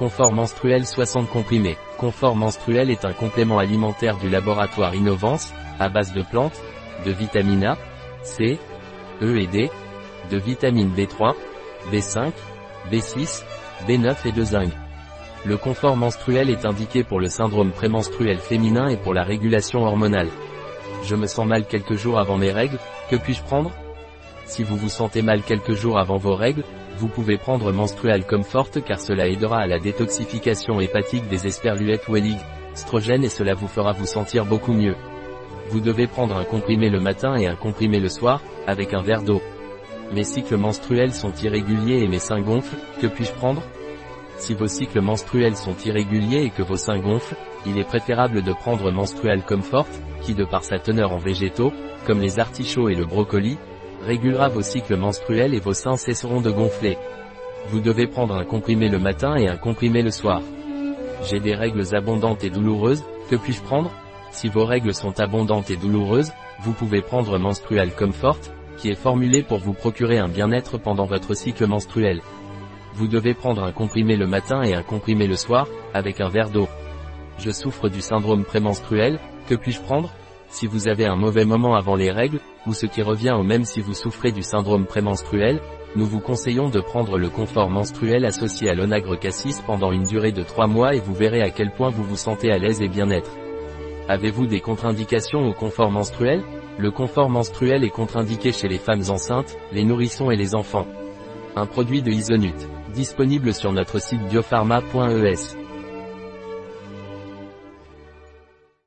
Confort menstruel 60 comprimés. Confort menstruel est un complément alimentaire du laboratoire Innovance, à base de plantes, de vitamine A, C, E et D, de vitamine B3, B5, B6, B9 et de zinc. Le confort menstruel est indiqué pour le syndrome prémenstruel féminin et pour la régulation hormonale. Je me sens mal quelques jours avant mes règles, que puis-je prendre? Si vous vous sentez mal quelques jours avant vos règles, vous pouvez prendre Menstrual Comfort car cela aidera à la détoxification hépatique des esperluettes Wellig, strogène et cela vous fera vous sentir beaucoup mieux. Vous devez prendre un comprimé le matin et un comprimé le soir, avec un verre d'eau. Mes cycles menstruels sont irréguliers et mes seins gonflent, que puis-je prendre? Si vos cycles menstruels sont irréguliers et que vos seins gonflent, il est préférable de prendre Menstrual Comfort, qui de par sa teneur en végétaux, comme les artichauts et le brocoli, régulera vos cycles menstruels et vos seins cesseront de gonfler. Vous devez prendre un comprimé le matin et un comprimé le soir. J'ai des règles abondantes et douloureuses, que puis-je prendre? Si vos règles sont abondantes et douloureuses, vous pouvez prendre Menstrual Comfort, qui est formulé pour vous procurer un bien-être pendant votre cycle menstruel. Vous devez prendre un comprimé le matin et un comprimé le soir, avec un verre d'eau. Je souffre du syndrome prémenstruel, que puis-je prendre? Si vous avez un mauvais moment avant les règles, ou ce qui revient au même si vous souffrez du syndrome prémenstruel, nous vous conseillons de prendre le confort menstruel associé à l'onagre cassis pendant une durée de 3 mois et vous verrez à quel point vous vous sentez à l'aise et bien-être. Avez-vous des contre-indications au confort menstruel? Le confort menstruel est contre-indiqué chez les femmes enceintes, les nourrissons et les enfants. Un produit de Isonut. Disponible sur notre site biopharma.es.